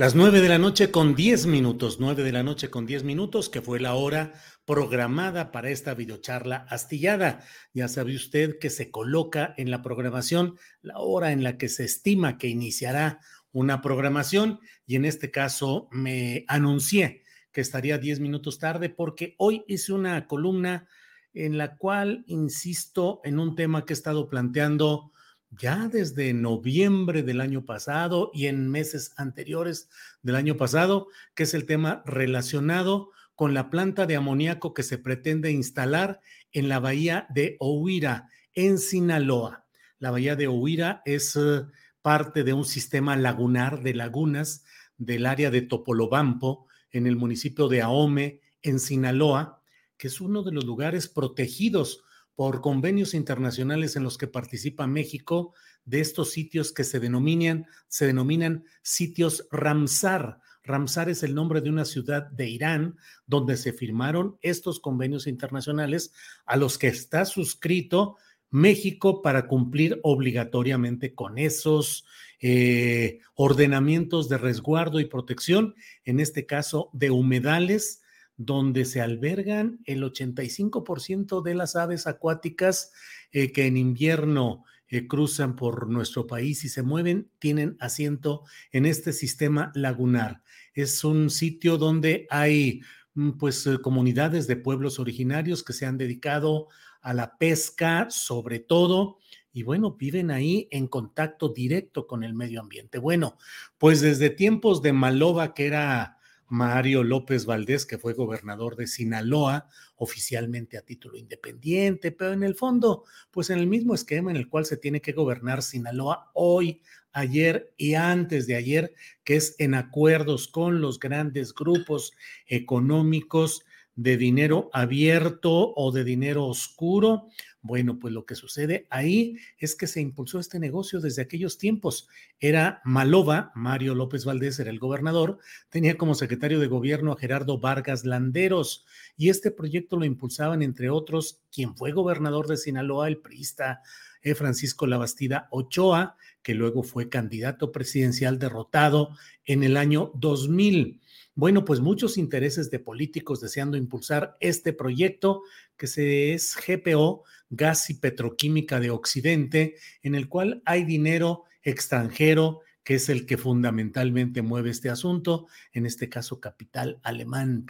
Las nueve de la noche con diez minutos, nueve de la noche con diez minutos, que fue la hora programada para esta videocharla astillada. Ya sabe usted que se coloca en la programación la hora en la que se estima que iniciará una programación y en este caso me anuncié que estaría diez minutos tarde porque hoy hice una columna en la cual insisto en un tema que he estado planteando ya desde noviembre del año pasado y en meses anteriores del año pasado, que es el tema relacionado con la planta de amoníaco que se pretende instalar en la bahía de Ohuira, en Sinaloa. La bahía de Ohuira es eh, parte de un sistema lagunar de lagunas del área de Topolobampo, en el municipio de Ahome, en Sinaloa, que es uno de los lugares protegidos por convenios internacionales en los que participa México de estos sitios que se denominan, se denominan sitios Ramsar. Ramsar es el nombre de una ciudad de Irán donde se firmaron estos convenios internacionales a los que está suscrito México para cumplir obligatoriamente con esos eh, ordenamientos de resguardo y protección, en este caso de humedales donde se albergan el 85% de las aves acuáticas eh, que en invierno eh, cruzan por nuestro país y se mueven, tienen asiento en este sistema lagunar. Es un sitio donde hay mm, pues eh, comunidades de pueblos originarios que se han dedicado a la pesca sobre todo y bueno, viven ahí en contacto directo con el medio ambiente. Bueno, pues desde tiempos de Maloba, que era Mario López Valdés, que fue gobernador de Sinaloa, oficialmente a título independiente, pero en el fondo, pues en el mismo esquema en el cual se tiene que gobernar Sinaloa hoy, ayer y antes de ayer, que es en acuerdos con los grandes grupos económicos de dinero abierto o de dinero oscuro bueno, pues lo que sucede ahí es que se impulsó este negocio desde aquellos tiempos. Era Maloba, Mario López Valdés era el gobernador, tenía como secretario de gobierno a Gerardo Vargas Landeros y este proyecto lo impulsaban, entre otros, quien fue gobernador de Sinaloa, el priista eh, Francisco Labastida Ochoa, que luego fue candidato presidencial derrotado en el año 2000. Bueno, pues muchos intereses de políticos deseando impulsar este proyecto que se es GPO, Gas y Petroquímica de Occidente, en el cual hay dinero extranjero que es el que fundamentalmente mueve este asunto, en este caso capital alemán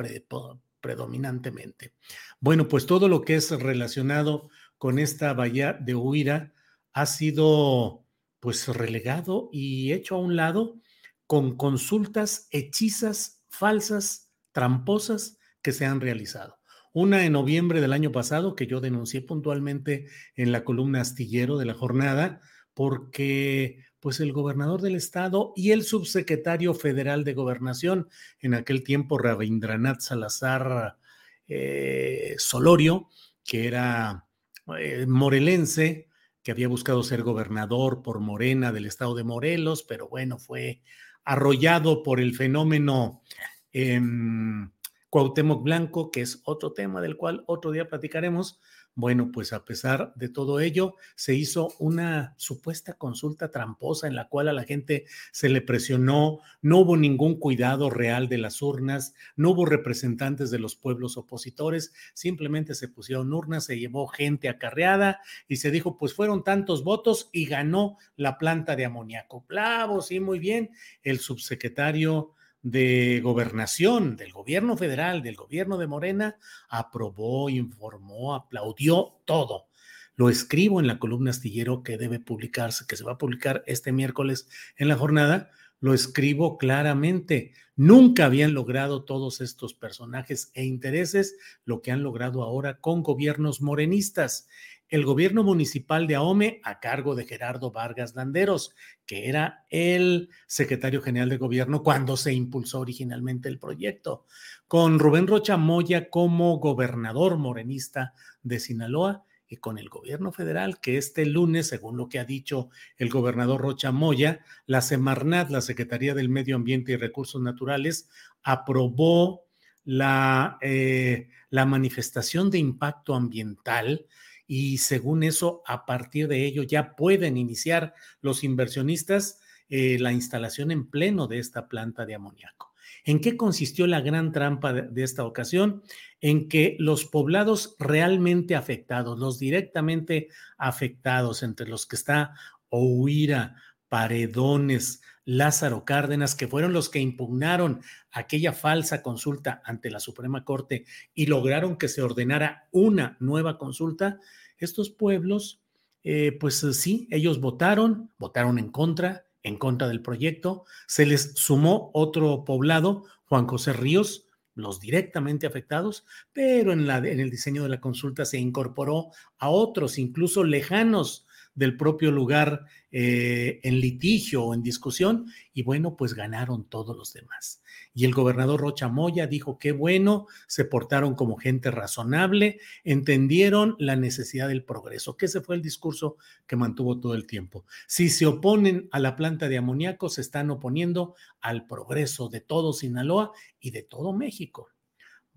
predominantemente. Bueno, pues todo lo que es relacionado con esta bahía de Huira ha sido pues relegado y hecho a un lado con consultas hechizas falsas, tramposas que se han realizado. Una en noviembre del año pasado que yo denuncié puntualmente en la columna astillero de la jornada porque pues el gobernador del estado y el subsecretario federal de gobernación, en aquel tiempo Rabindranath Salazar eh, Solorio, que era eh, morelense, que había buscado ser gobernador por Morena del estado de Morelos, pero bueno, fue arrollado por el fenómeno eh, Cuauhtémoc Blanco, que es otro tema del cual otro día platicaremos. Bueno, pues a pesar de todo ello, se hizo una supuesta consulta tramposa en la cual a la gente se le presionó, no hubo ningún cuidado real de las urnas, no hubo representantes de los pueblos opositores, simplemente se pusieron urnas, se llevó gente acarreada y se dijo, pues fueron tantos votos y ganó la planta de amoníaco. Bravo, sí, muy bien. El subsecretario de gobernación, del gobierno federal, del gobierno de Morena, aprobó, informó, aplaudió todo. Lo escribo en la columna astillero que debe publicarse, que se va a publicar este miércoles en la jornada. Lo escribo claramente. Nunca habían logrado todos estos personajes e intereses lo que han logrado ahora con gobiernos morenistas el gobierno municipal de Ahome a cargo de Gerardo Vargas Landeros, que era el secretario general de gobierno cuando se impulsó originalmente el proyecto, con Rubén Rocha Moya como gobernador morenista de Sinaloa y con el gobierno federal, que este lunes, según lo que ha dicho el gobernador Rocha Moya, la Semarnat, la Secretaría del Medio Ambiente y Recursos Naturales, aprobó la, eh, la manifestación de impacto ambiental y según eso, a partir de ello ya pueden iniciar los inversionistas eh, la instalación en pleno de esta planta de amoníaco. ¿En qué consistió la gran trampa de, de esta ocasión? En que los poblados realmente afectados, los directamente afectados, entre los que está Ohuira, Paredones, Lázaro Cárdenas, que fueron los que impugnaron aquella falsa consulta ante la Suprema Corte y lograron que se ordenara una nueva consulta, estos pueblos, eh, pues eh, sí, ellos votaron, votaron en contra, en contra del proyecto. Se les sumó otro poblado, Juan José Ríos, los directamente afectados, pero en, la, en el diseño de la consulta se incorporó a otros, incluso lejanos del propio lugar eh, en litigio o en discusión, y bueno, pues ganaron todos los demás. Y el gobernador Rocha Moya dijo que bueno, se portaron como gente razonable, entendieron la necesidad del progreso, que ese fue el discurso que mantuvo todo el tiempo. Si se oponen a la planta de amoníaco, se están oponiendo al progreso de todo Sinaloa y de todo México.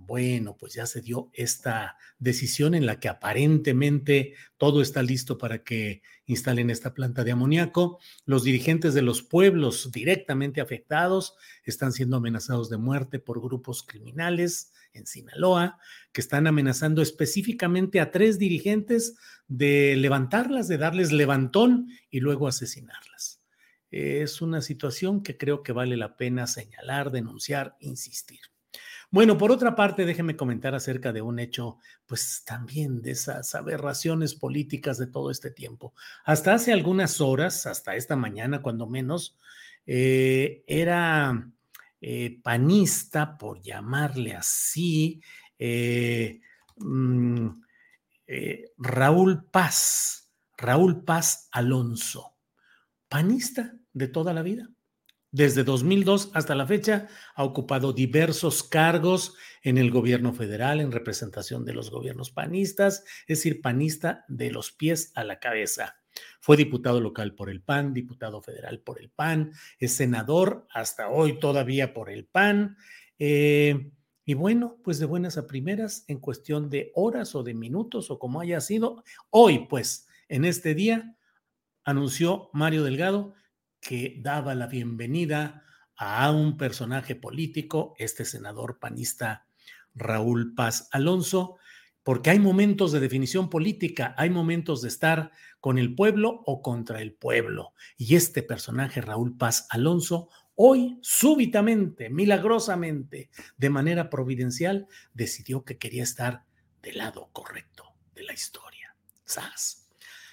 Bueno, pues ya se dio esta decisión en la que aparentemente todo está listo para que instalen esta planta de amoníaco. Los dirigentes de los pueblos directamente afectados están siendo amenazados de muerte por grupos criminales en Sinaloa, que están amenazando específicamente a tres dirigentes de levantarlas, de darles levantón y luego asesinarlas. Es una situación que creo que vale la pena señalar, denunciar, insistir. Bueno, por otra parte, déjeme comentar acerca de un hecho, pues también de esas aberraciones políticas de todo este tiempo. Hasta hace algunas horas, hasta esta mañana, cuando menos, eh, era eh, panista, por llamarle así, eh, mm, Raúl Paz, Raúl Paz Alonso, panista de toda la vida. Desde 2002 hasta la fecha ha ocupado diversos cargos en el gobierno federal en representación de los gobiernos panistas, es decir, panista de los pies a la cabeza. Fue diputado local por el PAN, diputado federal por el PAN, es senador hasta hoy todavía por el PAN. Eh, y bueno, pues de buenas a primeras, en cuestión de horas o de minutos o como haya sido, hoy pues, en este día, anunció Mario Delgado que daba la bienvenida a un personaje político, este senador panista Raúl Paz Alonso, porque hay momentos de definición política, hay momentos de estar con el pueblo o contra el pueblo. Y este personaje, Raúl Paz Alonso, hoy súbitamente, milagrosamente, de manera providencial, decidió que quería estar del lado correcto de la historia. ¡Sas!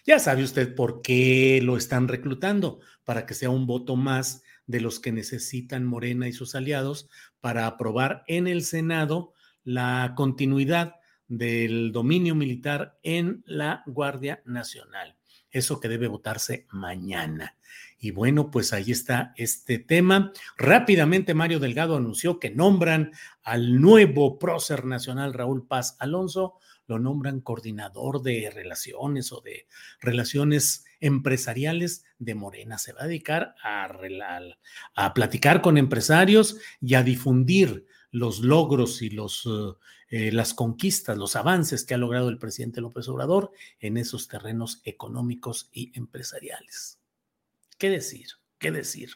Ya sabe usted por qué lo están reclutando, para que sea un voto más de los que necesitan Morena y sus aliados para aprobar en el Senado la continuidad del dominio militar en la Guardia Nacional. Eso que debe votarse mañana. Y bueno, pues ahí está este tema. Rápidamente Mario Delgado anunció que nombran al nuevo prócer nacional Raúl Paz Alonso lo nombran coordinador de relaciones o de relaciones empresariales de Morena. Se va a dedicar a, a, platicar con empresarios y a difundir los logros y los, eh, las conquistas, los avances que ha logrado el presidente López Obrador en esos terrenos económicos y empresariales. ¿Qué decir? ¿Qué decir?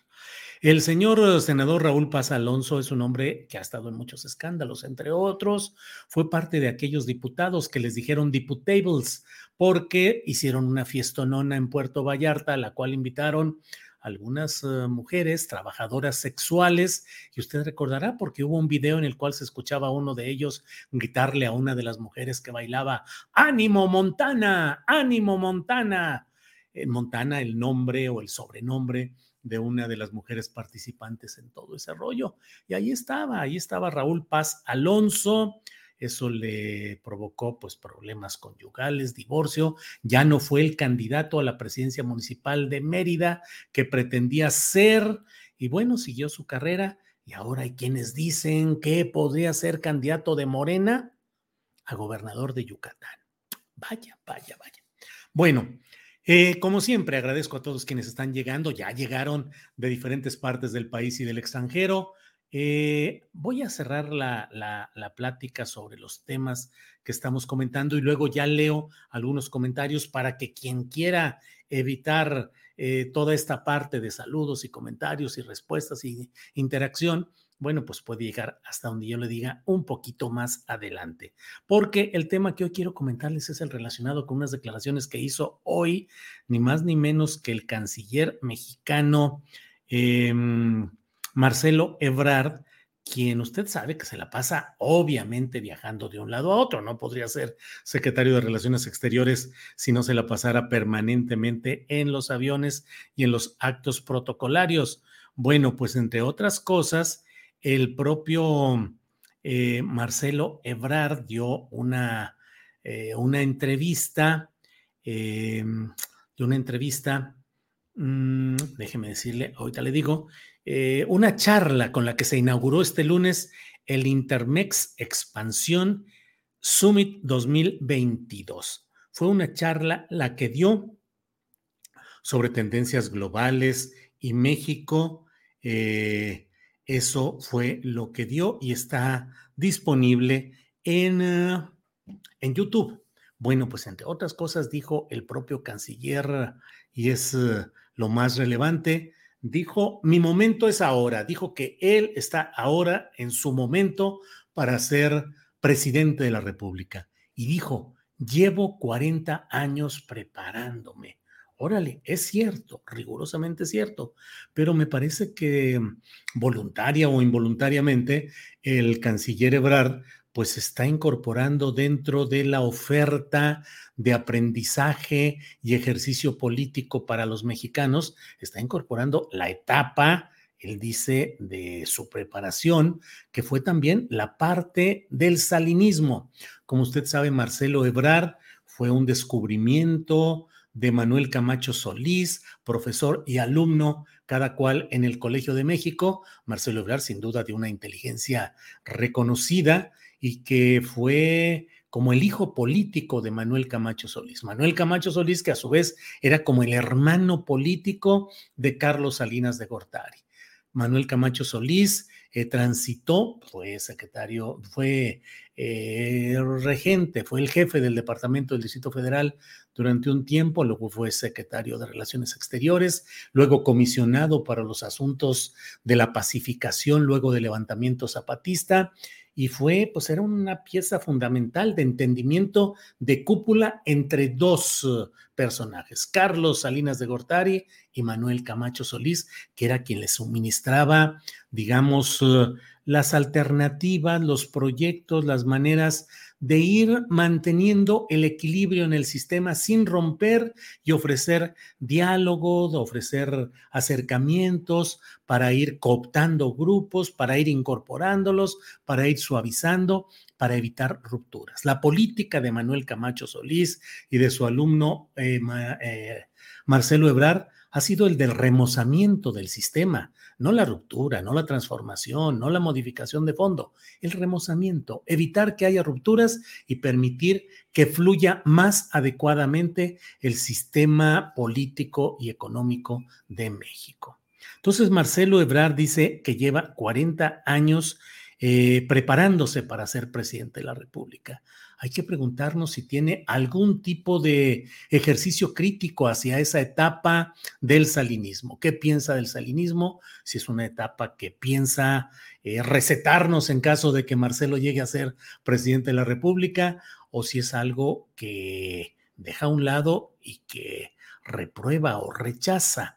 El señor senador Raúl Paz Alonso es un hombre que ha estado en muchos escándalos, entre otros, fue parte de aquellos diputados que les dijeron diputables porque hicieron una fiestonona en Puerto Vallarta, a la cual invitaron algunas uh, mujeres trabajadoras sexuales, y usted recordará porque hubo un video en el cual se escuchaba a uno de ellos gritarle a una de las mujeres que bailaba, ánimo Montana, ánimo Montana. En Montana el nombre o el sobrenombre de una de las mujeres participantes en todo ese rollo. Y ahí estaba, ahí estaba Raúl Paz Alonso, eso le provocó pues problemas conyugales, divorcio, ya no fue el candidato a la presidencia municipal de Mérida que pretendía ser y bueno, siguió su carrera y ahora hay quienes dicen que podría ser candidato de Morena a gobernador de Yucatán. Vaya, vaya, vaya. Bueno, eh, como siempre, agradezco a todos quienes están llegando, ya llegaron de diferentes partes del país y del extranjero. Eh, voy a cerrar la, plática sobre los temas que estamos comentando y luego ya leo algunos comentarios para que quien quiera evitar eh, toda esta parte de saludos y comentarios y respuestas y interacción, bueno, pues puede llegar hasta donde yo le diga un poquito más adelante. Porque el tema que hoy quiero comentarles es el relacionado con unas declaraciones que hizo hoy, ni más ni menos que el canciller mexicano. Em, Marcelo Ebrard, quien usted sabe que se la pasa obviamente viajando de un lado a otro, no podría ser secretario de Relaciones Exteriores si no se la pasara permanentemente en los aviones y en los actos protocolarios. Bueno, pues entre otras cosas, el propio eh, Marcelo Ebrard dio una, eh, una entrevista, eh, una entrevista, mm, déjeme decirle, ahorita le digo, eh, una charla con la que se inauguró este lunes el Intermex Expansión Summit 2022. Fue una charla la que dio sobre tendencias globales y México. Eh, eso fue lo que dio y está disponible en, eh, en YouTube. Bueno, pues entre otras cosas dijo el propio canciller y es lo más relevante, dijo, mi momento es ahora, dijo que él está ahora en su momento para ser presidente de la República. Y dijo, llevo 40 años preparándome. Órale, es cierto, rigurosamente cierto, pero me parece que voluntaria o involuntariamente el canciller Ebrard pues está incorporando dentro de la oferta de aprendizaje y ejercicio político para los mexicanos, está incorporando la etapa, él dice, de su preparación, que fue también la parte del salinismo. Como usted sabe, Marcelo Ebrard fue un descubrimiento de Manuel Camacho Solís, profesor y alumno, cada cual en el Colegio de México. Marcelo Ebrard, sin duda, de una inteligencia reconocida y que fue como el hijo político de Manuel Camacho Solís. Manuel Camacho Solís, que a su vez era como el hermano político de Carlos Salinas de Gortari. Manuel Camacho Solís eh, transitó, fue secretario, fue eh, regente, fue el jefe del Departamento del Distrito Federal durante un tiempo, luego fue secretario de Relaciones Exteriores, luego comisionado para los asuntos de la pacificación luego del levantamiento zapatista y fue, pues era una pieza fundamental de entendimiento de cúpula entre dos uh, personajes, Carlos Salinas de Gortari y Manuel Camacho Solís, que era quien le suministraba, digamos, uh, las alternativas, los proyectos, las maneras de ir manteniendo el equilibrio en el sistema sin romper y ofrecer diálogo, de ofrecer acercamientos para ir cooptando grupos, para ir incorporándolos, para ir suavizando, para evitar rupturas. La política de Manuel Camacho Solís y de su alumno eh, eh, Marcelo Ebrard ha sido el del remozamiento del sistema, no la ruptura, no la transformación, no la modificación de fondo, el remozamiento, evitar que haya rupturas y permitir que fluya más adecuadamente el sistema político y económico de México. Entonces, Marcelo Ebrard dice que lleva 40 años eh, preparándose para ser presidente de la República. Hay que preguntarnos si tiene algún tipo de ejercicio crítico hacia esa etapa del salinismo. ¿Qué piensa del salinismo? Si es una etapa que piensa eh, recetarnos en caso de que Marcelo llegue a ser presidente de la República o si es algo que deja a un lado y que reprueba o rechaza.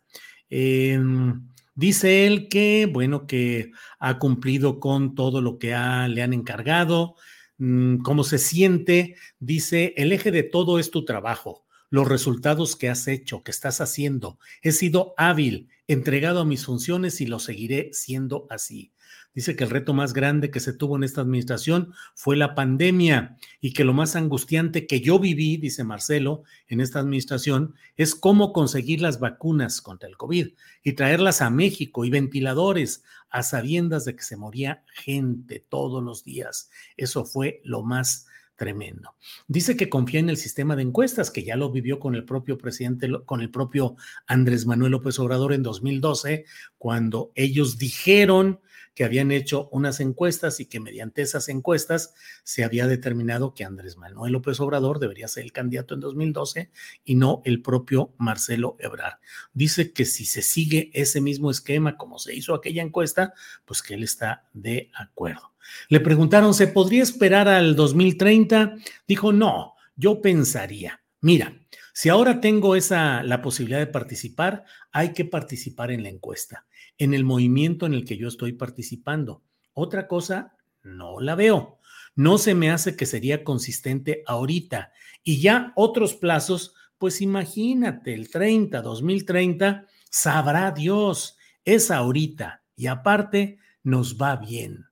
Em, dice él que, bueno, que ha cumplido con todo lo que le han encargado, mm, cómo se siente. Dice, el eje de todo es tu trabajo, los resultados que has hecho, que estás haciendo. He sido hábil, entregado a mis funciones y lo seguiré siendo así. Dice que el reto más grande que se tuvo en esta administración fue la pandemia y que lo más angustiante que yo viví, dice Marcelo, en esta administración es cómo conseguir las vacunas contra el COVID y traerlas a México y ventiladores a sabiendas de que se moría gente todos los días. Eso fue lo más tremendo. Dice que confía en el sistema de encuestas, que ya lo vivió con el propio presidente, con el propio Andrés Manuel López Obrador en 2012, cuando ellos dijeron que habían hecho unas encuestas y que mediante esas encuestas se había determinado que Andrés Manuel López Obrador debería ser el candidato en 2012 y no el propio Marcelo Ebrard. Dice que si se sigue ese mismo esquema como se hizo aquella encuesta, pues que él está de acuerdo. Le preguntaron, ¿se podría esperar al 2030? Dijo, no, yo pensaría, mira, si ahora tengo esa la posibilidad de participar, hay que participar en la encuesta en el movimiento en el que yo estoy participando. Otra cosa, no la veo. No se me hace que sería consistente ahorita. Y ya otros plazos, pues imagínate, el 30, 2030, sabrá Dios, es ahorita. Y aparte, nos va bien.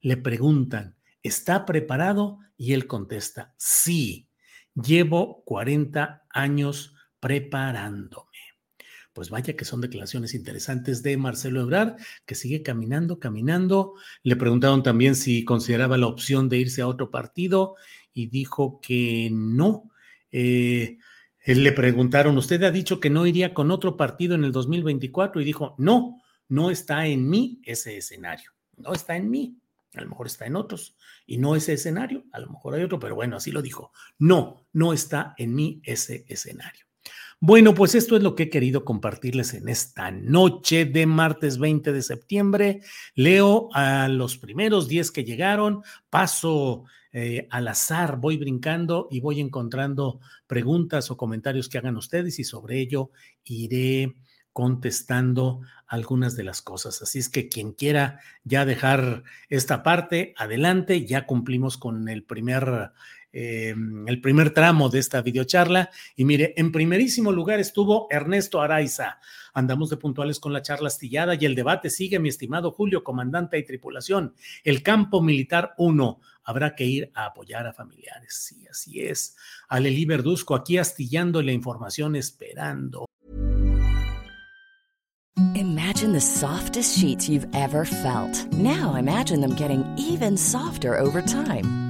Le preguntan, ¿está preparado? Y él contesta, sí, llevo 40 años preparando pues vaya que son declaraciones interesantes de Marcelo Ebrard, que sigue caminando, caminando. Le preguntaron también si consideraba la opción de irse a otro partido y dijo que no. Eh, le preguntaron, ¿usted ha dicho que no iría con otro partido en el 2024? Y dijo, no, no está en mí ese escenario, no está en mí. A lo mejor está en otros y no ese escenario, a lo mejor hay otro, pero bueno, así lo dijo. No, no está en mí ese escenario. Bueno, pues esto es lo que he querido compartirles en esta noche de martes 20 de septiembre. Leo a los primeros 10 que llegaron, paso eh, al azar, voy brincando y voy encontrando preguntas o comentarios que hagan ustedes y sobre ello iré contestando algunas de las cosas. Así es que quien quiera ya dejar esta parte, adelante, ya cumplimos con el primer eh, el primer tramo de esta videocharla. Y mire, en primerísimo lugar estuvo Ernesto Araiza. Andamos de puntuales con la charla astillada y el debate sigue, mi estimado Julio, comandante y tripulación. El campo militar 1. Habrá que ir a apoyar a familiares. Sí, así es. Aleli Verduzco aquí astillando la información, esperando. Imagine the softest sheets you've ever felt. Now imagine them getting even softer over time.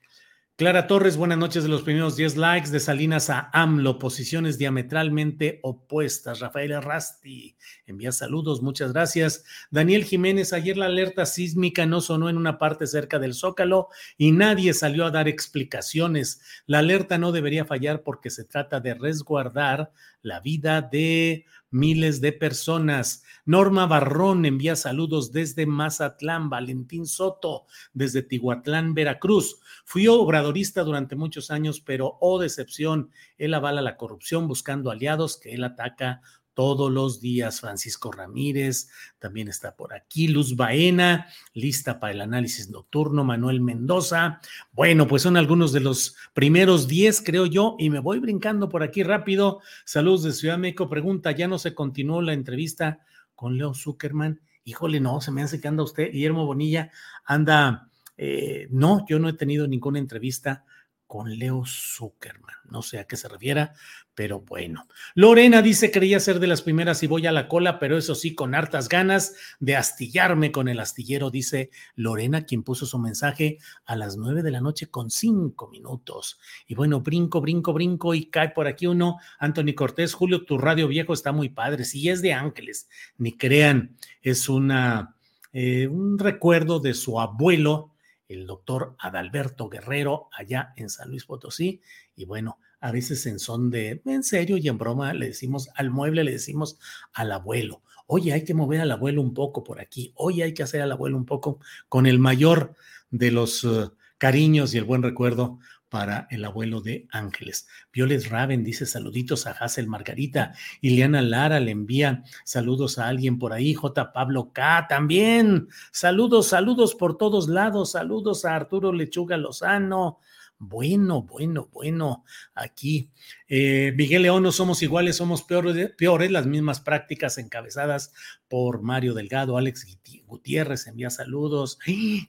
Clara Torres, buenas noches de los primeros 10 likes de Salinas a AMLO, posiciones diametralmente opuestas. Rafael Rasti envía saludos, muchas gracias. Daniel Jiménez, ayer la alerta sísmica no sonó en una parte cerca del Zócalo y nadie salió a dar explicaciones. La alerta no debería fallar porque se trata de resguardar la vida de miles de personas. Norma Barrón envía saludos desde Mazatlán, Valentín Soto desde Tihuatlán, Veracruz. Fui obradorista durante muchos años, pero oh decepción, él avala la corrupción buscando aliados que él ataca todos los días. Francisco Ramírez también está por aquí. Luz Baena, lista para el análisis nocturno. Manuel Mendoza. Bueno, pues son algunos de los primeros 10, creo yo, y me voy brincando por aquí rápido. Saludos de Ciudad México. Pregunta, ¿ya no se continuó la entrevista con Leo Zuckerman? Híjole, no, se me hace que anda usted, Guillermo Bonilla, anda, eh, no, yo no he tenido ninguna entrevista con Leo Zuckerman. No sé a qué se refiera, pero bueno. Lorena dice quería ser de las primeras y voy a la cola, pero eso sí, con hartas ganas de astillarme con el astillero, dice Lorena, quien puso su mensaje a las nueve de la noche con cinco minutos. Y bueno, brinco, brinco, brinco y cae por aquí uno. Anthony Cortés, Julio, tu radio viejo está muy padre. Sí, es de Ángeles, ni crean, es una, eh, un recuerdo de su abuelo el doctor Adalberto Guerrero allá en San Luis Potosí. Y bueno, a veces en son de, en serio y en broma, le decimos al mueble, le decimos al abuelo. Oye, hay que mover al abuelo un poco por aquí. Oye, hay que hacer al abuelo un poco con el mayor de los eh, cariños y el buen recuerdo para el abuelo de Ángeles. Violet Raven dice saluditos a Hazel Margarita. Ileana Lara le envía saludos a alguien por ahí. J. Pablo K. también. Saludos, saludos por todos lados. Saludos a Arturo Lechuga Lozano. Bueno, bueno, bueno, aquí eh, Miguel León, no somos iguales, somos peores, peores, las mismas prácticas encabezadas por Mario Delgado, Alex Gutiérrez envía saludos,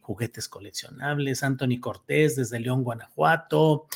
juguetes coleccionables, Anthony Cortés desde León, Guanajuato,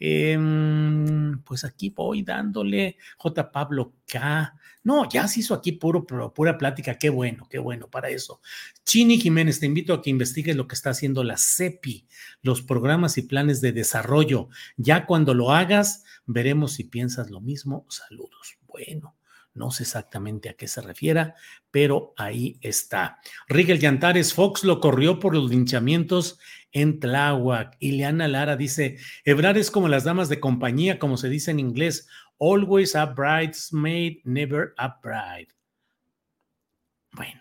Em, pues aquí voy dándole J. Pablo K. No, ya se hizo aquí puro, pura plática. Qué bueno, qué bueno para eso. Chini Jiménez, te invito a que investigues lo que está haciendo la CEPI, los programas y planes de desarrollo. Ya cuando lo hagas, veremos si piensas lo mismo. Saludos. Bueno. No sé exactamente a qué se refiera, pero ahí está. Rigel Yantares Fox lo corrió por los linchamientos en Tláhuac. Ileana Lara dice: Ebrar es como las damas de compañía, como se dice en inglés. Always a bridesmaid, never a bride. Bueno.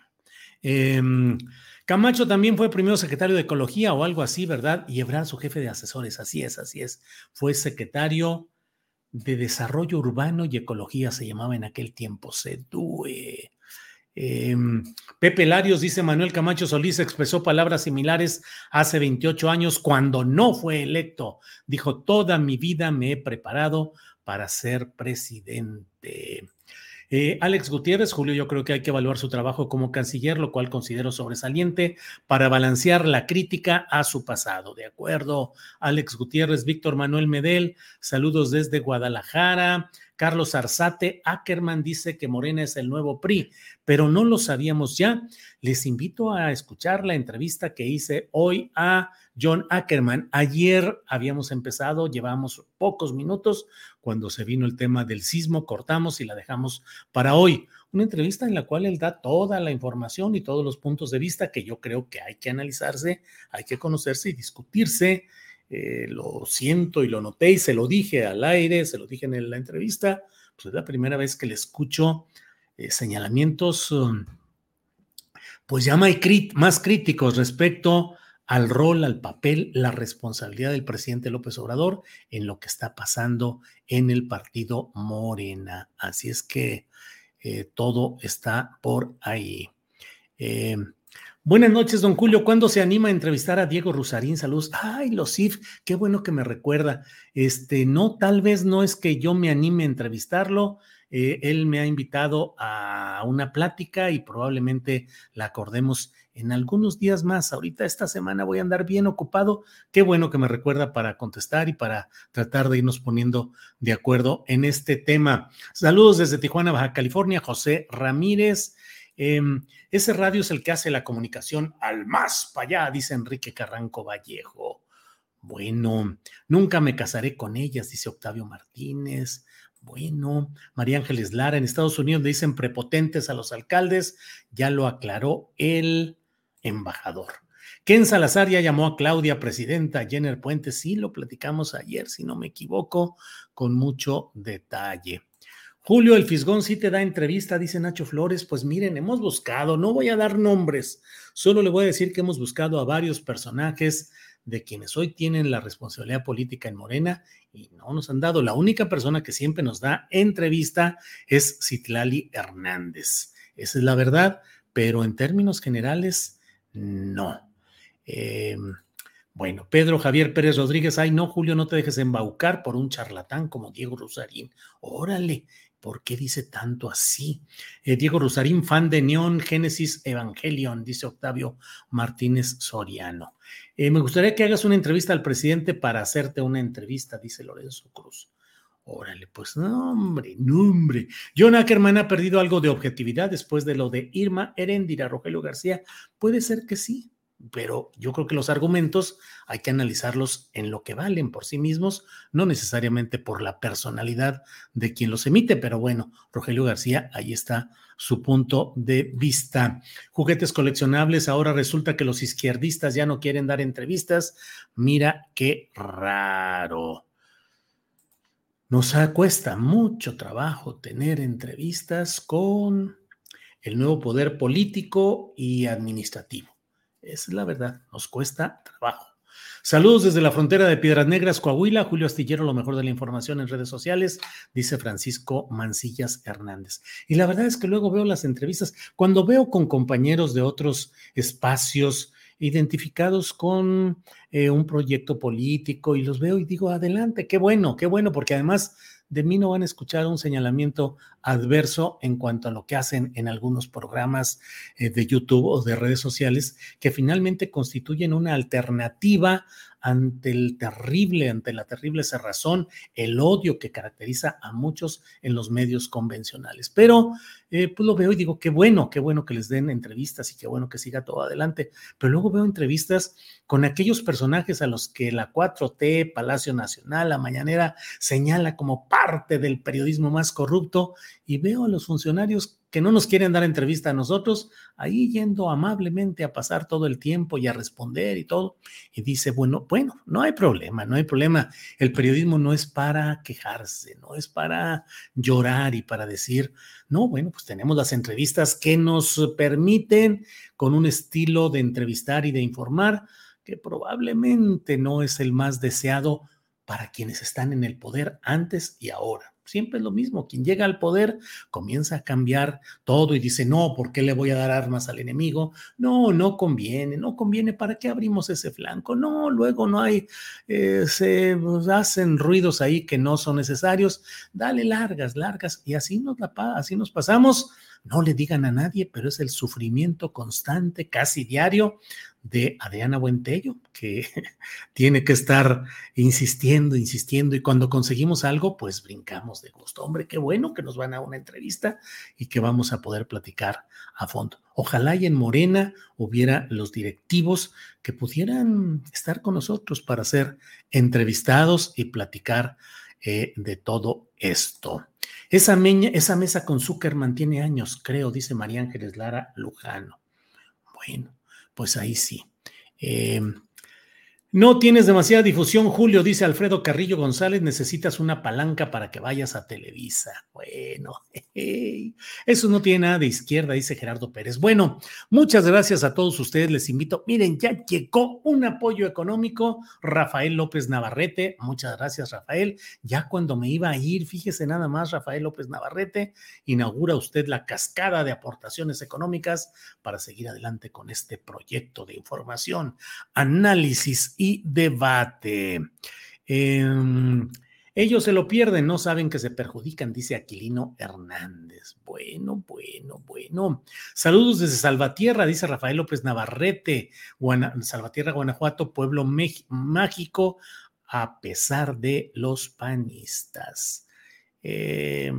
Em, Camacho también fue primero secretario de Ecología o algo así, ¿verdad? Y Ebrard su jefe de asesores, así es, así es. Fue secretario de Desarrollo Urbano y Ecología, se llamaba en aquel tiempo, SEDUE. Em, Pepe Larios, dice Manuel Camacho Solís, expresó palabras similares hace 28 años cuando no fue electo. Dijo, toda mi vida me he preparado para ser presidente. Eh, Alex Gutiérrez, Julio, yo creo que hay que evaluar su trabajo como canciller, lo cual considero sobresaliente para balancear la crítica a su pasado. De acuerdo, Alex Gutiérrez, Víctor Manuel Medel, saludos desde Guadalajara. Carlos Arzate Ackerman dice que Morena es el nuevo PRI, pero no lo sabíamos ya. Les invito a escuchar la entrevista que hice hoy a John Ackerman. Ayer habíamos empezado, llevamos pocos minutos cuando se vino el tema del sismo, cortamos y la dejamos para hoy. Una entrevista en la cual él da toda la información y todos los puntos de vista que yo creo que hay que analizarse, hay que conocerse y discutirse eh, lo siento y lo noté y se lo dije al aire, se lo dije en la entrevista, pues es la primera vez que le escucho eh, señalamientos, um, pues ya más críticos respecto al rol, al papel, la responsabilidad del presidente López Obrador en lo que está pasando en el partido Morena. Así es que eh, todo está por ahí. Buenas noches, don Julio. ¿Cuándo se anima a entrevistar a Diego Rusarín? Saludos. Ay, los IF, qué bueno que me recuerda. Este, no, tal vez no es que yo me anime a entrevistarlo. Eh, él me ha invitado a una plática y probablemente la acordemos en algunos días más. Ahorita esta semana voy a andar bien ocupado. Qué bueno que me recuerda para contestar y para tratar de irnos poniendo de acuerdo en este tema. Saludos desde Tijuana, Baja California, José Ramírez. Em, ese radio es el que hace la comunicación al más para allá, dice Enrique Carranco Vallejo. Bueno, nunca me casaré con ellas, dice Octavio Martínez. Bueno, María Ángeles Lara, en Estados Unidos le dicen prepotentes a los alcaldes, ya lo aclaró el embajador. Ken Salazar ya llamó a Claudia presidenta, Jenner Puente, sí, lo platicamos ayer, si no me equivoco, con mucho detalle. Julio, el Fisgón sí te da entrevista, dice Nacho Flores. Pues miren, hemos buscado, no voy a dar nombres, solo le voy a decir que hemos buscado a varios personajes de quienes hoy tienen la responsabilidad política en Morena y no nos han dado. La única persona que siempre nos da entrevista es Citlali Hernández. Esa es la verdad, pero en términos generales, no. Em, bueno, Pedro Javier Pérez Rodríguez, ay no, Julio, no te dejes embaucar por un charlatán como Diego Rosarín. Órale, ¿por qué dice tanto así? Eh, Diego Rosarín, fan de Neon Génesis Evangelion, dice Octavio Martínez Soriano. Eh, me gustaría que hagas una entrevista al presidente para hacerte una entrevista, dice Lorenzo Cruz. Órale, pues no, hombre, no, hombre. John Ackerman ha perdido algo de objetividad después de lo de Irma Heréndira, Rogelio García. Puede ser que sí, pero yo creo que los argumentos hay que analizarlos en lo que valen por sí mismos, no necesariamente por la personalidad de quien los emite, pero bueno, Rogelio García, ahí está su punto de vista. Juguetes coleccionables, ahora resulta que los izquierdistas ya no quieren dar entrevistas. Mira qué raro. Nos cuesta mucho trabajo tener entrevistas con el nuevo poder político y administrativo. Esa es la verdad, nos cuesta trabajo. Saludos desde la frontera de Piedras Negras, Coahuila. Julio Astillero, lo mejor de la información en redes sociales, dice Francisco Mancillas Hernández. Y la verdad es que luego veo las entrevistas, cuando veo con compañeros de otros espacios identificados con eh, un proyecto político y los veo y digo, adelante, qué bueno, qué bueno, porque además de mí no van a escuchar un señalamiento adverso en cuanto a lo que hacen en algunos programas eh, de YouTube o de redes sociales que finalmente constituyen una alternativa ante el terrible, ante la terrible cerrazón, el odio que caracteriza a muchos en los medios convencionales. Pero eh, pues lo veo y digo, qué bueno, qué bueno que les den entrevistas y qué bueno que siga todo adelante. Pero luego veo entrevistas con aquellos personajes a los que la 4T, Palacio Nacional, la Mañanera señala como parte del periodismo más corrupto y veo a los funcionarios que no nos quieren dar entrevista a nosotros, ahí yendo amablemente a pasar todo el tiempo y a responder y todo. Y dice, bueno, bueno, no hay problema, no hay problema. El periodismo no es para quejarse, no es para llorar y para decir, no, bueno, pues tenemos las entrevistas que nos permiten con un estilo de entrevistar y de informar que probablemente no es el más deseado para quienes están en el poder antes y ahora siempre es lo mismo. Quien llega al poder comienza a cambiar todo y dice, no, ¿por qué le voy a dar armas al enemigo? No, no conviene, no conviene. ¿Para qué abrimos ese flanco? No, luego no hay, eh, se hacen ruidos ahí que no son necesarios. Dale largas, largas y así nos, la, así nos pasamos. No le digan a nadie, pero es el sufrimiento constante, casi diario, de Adriana Buentello, que tiene que estar insistiendo, insistiendo, y cuando conseguimos algo, pues brincamos de gusto. Hombre, qué bueno que nos van a una entrevista y que vamos a poder platicar a fondo. Ojalá y en Morena hubiera los directivos que pudieran estar con nosotros para ser entrevistados y platicar eh, de todo esto. Esa, esa mesa con Zuckerman tiene años, creo, dice María Ángeles Lara Lujano. Bueno, pues ahí sí. Eh, no tienes demasiada difusión, Julio, dice Alfredo Carrillo González, necesitas una palanca para que vayas a Televisa. Bueno, eso no tiene nada de izquierda, dice Gerardo Pérez. Bueno, muchas gracias a todos ustedes, les invito. Miren, ya llegó un apoyo económico, Rafael López Navarrete, muchas gracias Rafael. Ya cuando me iba a ir, fíjese nada más, Rafael López Navarrete, inaugura usted la cascada de aportaciones económicas para seguir adelante con este proyecto de información, análisis y debate. Em, ellos se lo pierden, no saben que se perjudican, dice Aquilino Hernández. Bueno, bueno, bueno. Saludos desde Salvatierra, dice Rafael López Navarrete, Salvatierra, Guanajuato, pueblo mágico, a pesar de los panistas. Eh,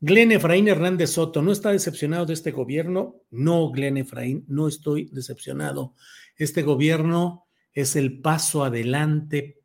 Glenn Efraín Hernández Soto, ¿no está decepcionado de este gobierno? No, Glenn Efraín, no estoy decepcionado. Este gobierno es el paso adelante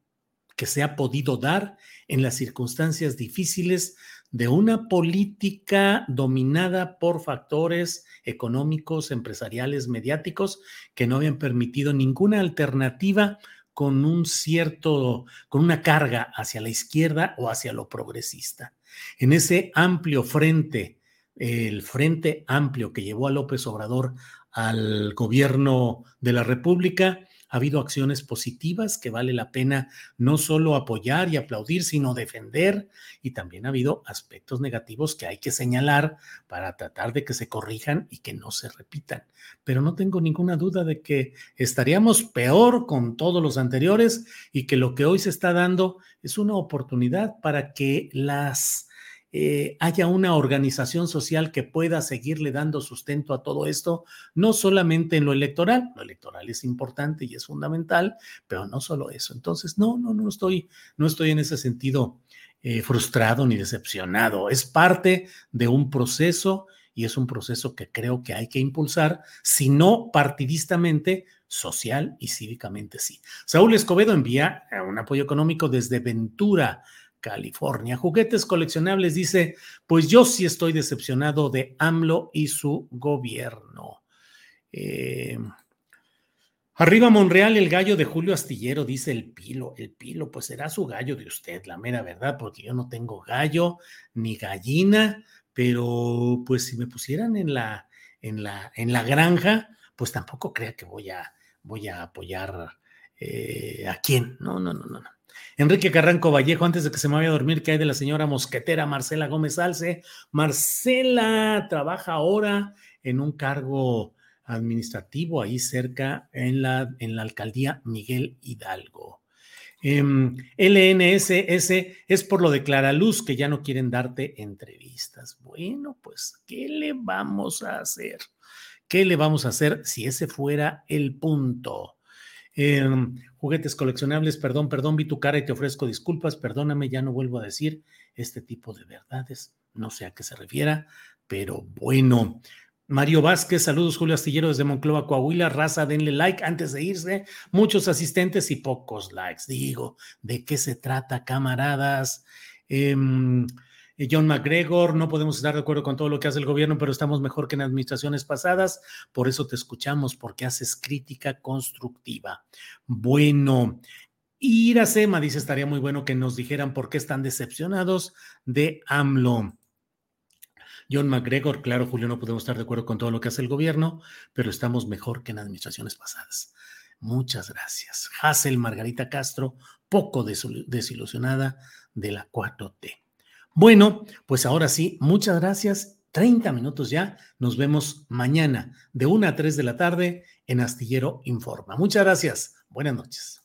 que se ha podido dar en las circunstancias difíciles de una política dominada por factores económicos, empresariales, mediáticos, que no habían permitido ninguna alternativa con un cierto, con una carga hacia la izquierda o hacia lo progresista. En ese amplio frente, el frente amplio que llevó a López Obrador al gobierno de la República, ha habido acciones positivas que vale la pena no solo apoyar y aplaudir, sino defender. Y también ha habido aspectos negativos que hay que señalar para tratar de que se corrijan y que no se repitan. Pero no tengo ninguna duda de que estaríamos peor con todos los anteriores y que lo que hoy se está dando es una oportunidad para que las eh, haya una organización social que pueda seguirle dando sustento a todo esto, no solamente en lo electoral, lo electoral es importante y es fundamental, pero no solo eso. Entonces, no, no, no estoy, no estoy en ese sentido eh, frustrado ni decepcionado. Es parte de un proceso y es un proceso que creo que hay que impulsar, si no partidistamente, social y cívicamente sí. Saúl Escobedo envía eh, un apoyo económico desde Ventura, California. Juguetes coleccionables dice, pues yo sí estoy decepcionado de AMLO y su gobierno. Eh, arriba Monreal, el gallo de Julio Astillero, dice el pilo. El pilo, pues será su gallo de usted, la mera verdad, porque yo no tengo gallo ni gallina, pero pues si me pusieran en la, en la, en la granja, pues tampoco crea que voy a, voy a apoyar eh, a quién. No, no, no, no, no. Enrique Carranco Vallejo, antes de que se me vaya a dormir, ¿qué hay de la señora mosquetera Marcela Gómez Alce? Marcela trabaja ahora en un cargo administrativo ahí cerca en la, en la alcaldía Miguel Hidalgo. LNSS es por lo de Clara Luz que ya no quieren darte entrevistas. Bueno, pues, ¿qué le vamos a hacer? ¿Qué le vamos a hacer si ese fuera el punto? Em, juguetes coleccionables, perdón, perdón, vi tu cara y te ofrezco disculpas, perdóname, ya no vuelvo a decir este tipo de verdades, no sé a qué se refiera, pero bueno. Mario Vázquez, saludos Julio Astillero desde Monclova, Coahuila, raza, denle like antes de irse, muchos asistentes y pocos likes, digo, ¿de qué se trata, camaradas? Eh, eh, John McGregor, no podemos estar de acuerdo con todo lo que hace el gobierno, pero estamos mejor que en administraciones pasadas, por eso te escuchamos, porque haces crítica constructiva. Bueno, Iracema dice, estaría muy bueno que nos dijeran por qué están decepcionados de AMLO. John McGregor, claro, Julio, no podemos estar de acuerdo con todo lo que hace el gobierno, pero estamos mejor que en administraciones pasadas. Muchas gracias. Hazel Margarita Castro, poco desilusionada de la 4T. Bueno, pues ahora sí, muchas gracias. 30 minutos ya. Nos vemos mañana de 1 a 3 de la tarde en Astillero Informa. Muchas gracias. Buenas noches.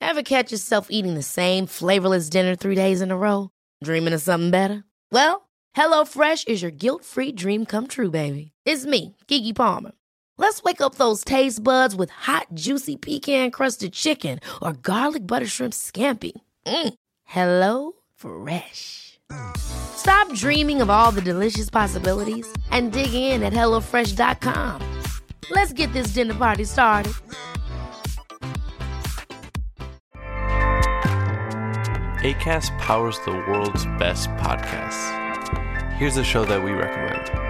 Ever catch yourself eating the same flavorless dinner three days in a row? Dreaming of something better? Well, HelloFresh is your guilt-free dream come true, baby. It's me, Kiki Palmer. Let's wake up those taste buds with hot, juicy pecan crusted chicken or garlic butter shrimp scampi. Mm. Hello Fresh. Stop dreaming of all the delicious possibilities and dig in at HelloFresh.com. Let's get this dinner party started. ACAST powers the world's best podcasts. Here's a show that we recommend.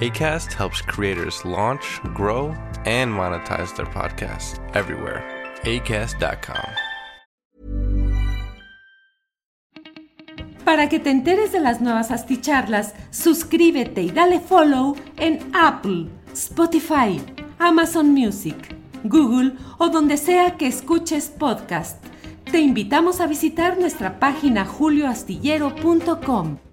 ACAST helps creators launch, grow, and monetize their podcasts everywhere. ACAST.com. Para que te enteres de las nuevas asticharlas, suscríbete y dale follow en Apple, Spotify, Amazon Music, Google o donde sea que escuches podcast. Te invitamos a visitar nuestra página julioastillero.com.